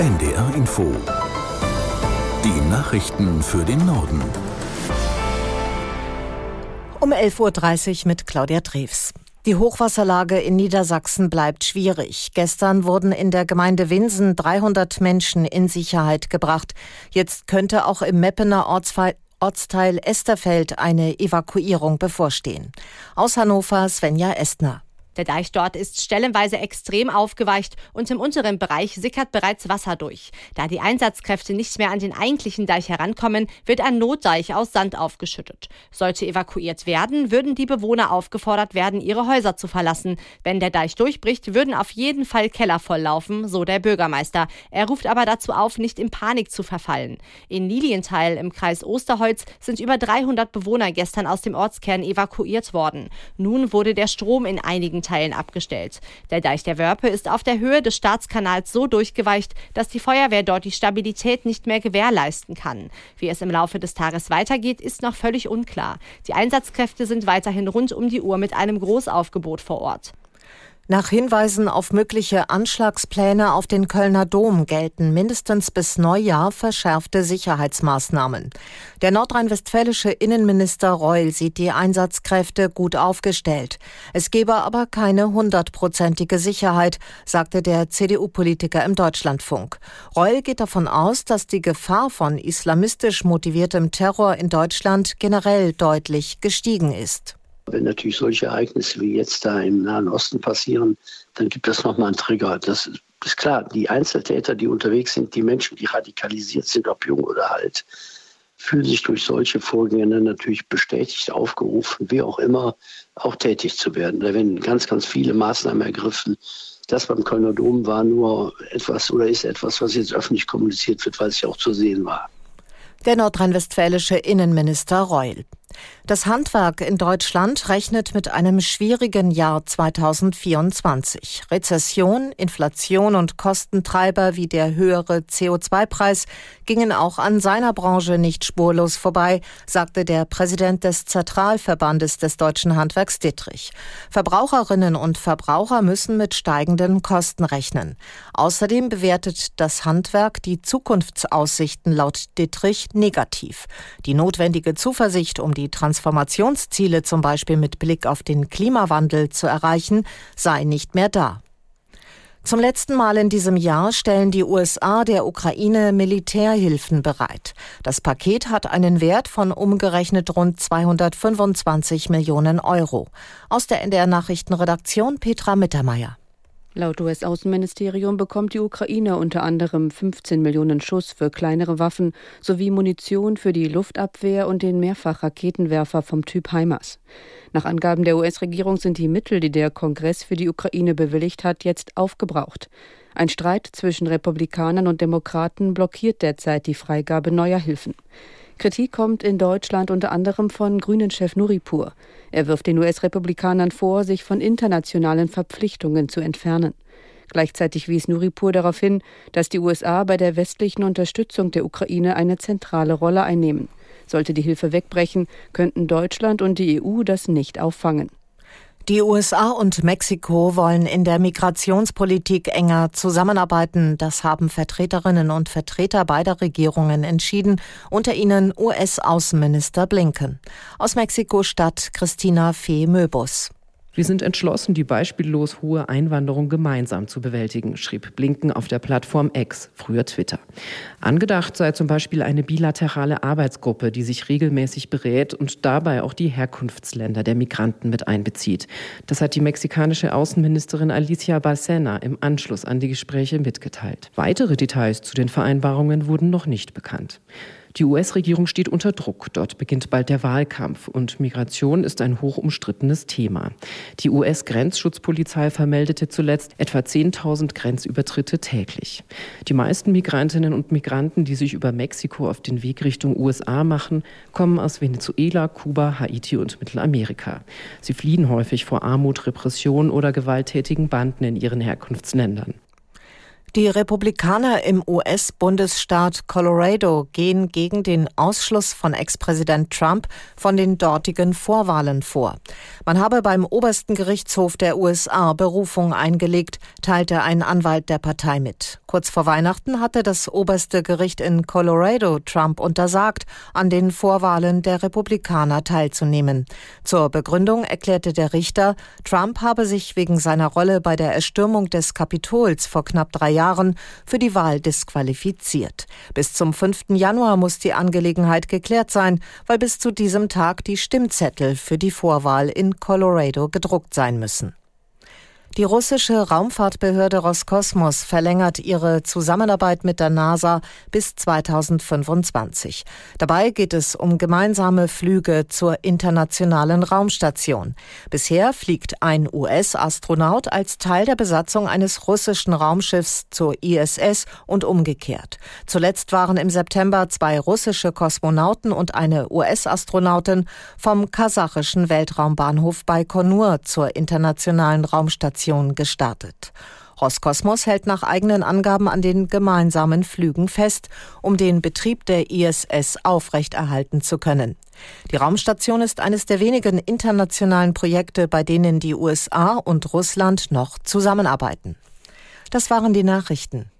NDR Info. Die Nachrichten für den Norden. Um 11.30 Uhr mit Claudia Treves. Die Hochwasserlage in Niedersachsen bleibt schwierig. Gestern wurden in der Gemeinde Winsen 300 Menschen in Sicherheit gebracht. Jetzt könnte auch im Meppener Ortsteil Esterfeld eine Evakuierung bevorstehen. Aus Hannover Svenja Estner. Der Deich dort ist stellenweise extrem aufgeweicht und im unteren Bereich sickert bereits Wasser durch. Da die Einsatzkräfte nicht mehr an den eigentlichen Deich herankommen, wird ein Notdeich aus Sand aufgeschüttet. Sollte evakuiert werden, würden die Bewohner aufgefordert werden, ihre Häuser zu verlassen. Wenn der Deich durchbricht, würden auf jeden Fall Keller volllaufen, so der Bürgermeister. Er ruft aber dazu auf, nicht in Panik zu verfallen. In Lilienthal im Kreis Osterholz sind über 300 Bewohner gestern aus dem Ortskern evakuiert worden. Nun wurde der Strom in einigen einigen Teilen abgestellt. Der Deich der Wörpe ist auf der Höhe des Staatskanals so durchgeweicht, dass die Feuerwehr dort die Stabilität nicht mehr gewährleisten kann. Wie es im Laufe des Tages weitergeht, ist noch völlig unklar. Die Einsatzkräfte sind weiterhin rund um die Uhr mit einem Großaufgebot vor Ort. Nach Hinweisen auf mögliche Anschlagspläne auf den Kölner Dom gelten mindestens bis Neujahr verschärfte Sicherheitsmaßnahmen. Der nordrhein-westfälische Innenminister Reul sieht die Einsatzkräfte gut aufgestellt. Es gebe aber keine hundertprozentige Sicherheit, sagte der CDU-Politiker im Deutschlandfunk. Reul geht davon aus, dass die Gefahr von islamistisch motiviertem Terror in Deutschland generell deutlich gestiegen ist. Wenn natürlich solche Ereignisse wie jetzt da im Nahen Osten passieren, dann gibt das nochmal einen Trigger. Das ist klar, die Einzeltäter, die unterwegs sind, die Menschen, die radikalisiert sind, ob jung oder alt, fühlen sich durch solche Vorgänge natürlich bestätigt, aufgerufen, wie auch immer, auch tätig zu werden. Da werden ganz, ganz viele Maßnahmen ergriffen. Das beim Kölner Dom war nur etwas oder ist etwas, was jetzt öffentlich kommuniziert wird, weil es ja auch zu sehen war. Der nordrhein-westfälische Innenminister Reul. Das Handwerk in Deutschland rechnet mit einem schwierigen Jahr 2024. Rezession, Inflation und Kostentreiber wie der höhere CO2-Preis gingen auch an seiner Branche nicht spurlos vorbei, sagte der Präsident des Zentralverbandes des deutschen Handwerks Dittrich. Verbraucherinnen und Verbraucher müssen mit steigenden Kosten rechnen. Außerdem bewertet das Handwerk die Zukunftsaussichten laut Dittrich negativ. Die notwendige Zuversicht um die Transformationsziele zum Beispiel mit Blick auf den Klimawandel zu erreichen, sei nicht mehr da. Zum letzten Mal in diesem Jahr stellen die USA der Ukraine Militärhilfen bereit. Das Paket hat einen Wert von umgerechnet rund 225 Millionen Euro. Aus der NDR Nachrichtenredaktion Petra Mittermeier. Laut US-Außenministerium bekommt die Ukraine unter anderem 15 Millionen Schuss für kleinere Waffen sowie Munition für die Luftabwehr und den Mehrfachraketenwerfer vom Typ HIMARS. Nach Angaben der US-Regierung sind die Mittel, die der Kongress für die Ukraine bewilligt hat, jetzt aufgebraucht. Ein Streit zwischen Republikanern und Demokraten blockiert derzeit die Freigabe neuer Hilfen. Kritik kommt in Deutschland unter anderem von Grünen-Chef Nuripur. Er wirft den US-Republikanern vor, sich von internationalen Verpflichtungen zu entfernen. Gleichzeitig wies Nuripur darauf hin, dass die USA bei der westlichen Unterstützung der Ukraine eine zentrale Rolle einnehmen. Sollte die Hilfe wegbrechen, könnten Deutschland und die EU das nicht auffangen. Die USA und Mexiko wollen in der Migrationspolitik enger zusammenarbeiten. Das haben Vertreterinnen und Vertreter beider Regierungen entschieden, unter ihnen US-Außenminister Blinken. Aus Mexiko-Stadt Christina Fee-Möbus. Wir sind entschlossen, die beispiellos hohe Einwanderung gemeinsam zu bewältigen, schrieb Blinken auf der Plattform X, früher Twitter. Angedacht sei zum Beispiel eine bilaterale Arbeitsgruppe, die sich regelmäßig berät und dabei auch die Herkunftsländer der Migranten mit einbezieht. Das hat die mexikanische Außenministerin Alicia Barcena im Anschluss an die Gespräche mitgeteilt. Weitere Details zu den Vereinbarungen wurden noch nicht bekannt. Die US-Regierung steht unter Druck. Dort beginnt bald der Wahlkampf und Migration ist ein hoch umstrittenes Thema. Die US-Grenzschutzpolizei vermeldete zuletzt etwa 10.000 Grenzübertritte täglich. Die meisten Migrantinnen und Migranten, die sich über Mexiko auf den Weg Richtung USA machen, kommen aus Venezuela, Kuba, Haiti und Mittelamerika. Sie fliehen häufig vor Armut, Repression oder gewalttätigen Banden in ihren Herkunftsländern. Die Republikaner im US-Bundesstaat Colorado gehen gegen den Ausschluss von Ex-Präsident Trump von den dortigen Vorwahlen vor. Man habe beim obersten Gerichtshof der USA Berufung eingelegt, teilte ein Anwalt der Partei mit. Kurz vor Weihnachten hatte das oberste Gericht in Colorado Trump untersagt, an den Vorwahlen der Republikaner teilzunehmen. Zur Begründung erklärte der Richter, Trump habe sich wegen seiner Rolle bei der Erstürmung des Kapitols vor knapp drei Jahren Jahren für die Wahl disqualifiziert. Bis zum 5. Januar muss die Angelegenheit geklärt sein, weil bis zu diesem Tag die Stimmzettel für die Vorwahl in Colorado gedruckt sein müssen. Die russische Raumfahrtbehörde Roskosmos verlängert ihre Zusammenarbeit mit der NASA bis 2025. Dabei geht es um gemeinsame Flüge zur internationalen Raumstation. Bisher fliegt ein US-Astronaut als Teil der Besatzung eines russischen Raumschiffs zur ISS und umgekehrt. Zuletzt waren im September zwei russische Kosmonauten und eine US-Astronautin vom kasachischen Weltraumbahnhof Baikonur zur internationalen Raumstation Operation gestartet. Roskosmos hält nach eigenen Angaben an den gemeinsamen Flügen fest, um den Betrieb der ISS aufrechterhalten zu können. Die Raumstation ist eines der wenigen internationalen Projekte, bei denen die USA und Russland noch zusammenarbeiten. Das waren die Nachrichten.